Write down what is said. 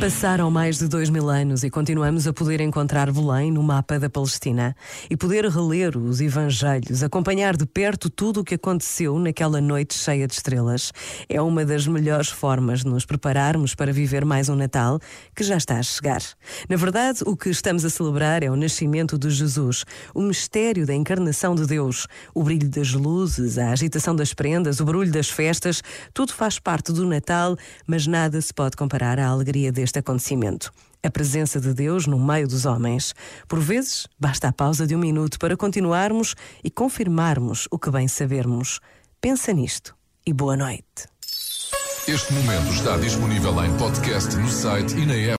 Passaram mais de dois mil anos e continuamos a poder encontrar Belém no mapa da Palestina e poder reler os Evangelhos, acompanhar de perto tudo o que aconteceu naquela noite cheia de estrelas. É uma das melhores formas de nos prepararmos para viver mais um Natal que já está a chegar. Na verdade, o que estamos a celebrar é o nascimento de Jesus, o mistério da encarnação de Deus, o brilho das luzes, a agitação das prendas, o barulho das festas, tudo faz parte do Natal, mas nada se pode comparar à alegria deste este acontecimento. A presença de Deus no meio dos homens. Por vezes, basta a pausa de um minuto para continuarmos e confirmarmos o que bem sabermos. Pensa nisto e boa noite. Este momento está disponível em podcast no site e na app.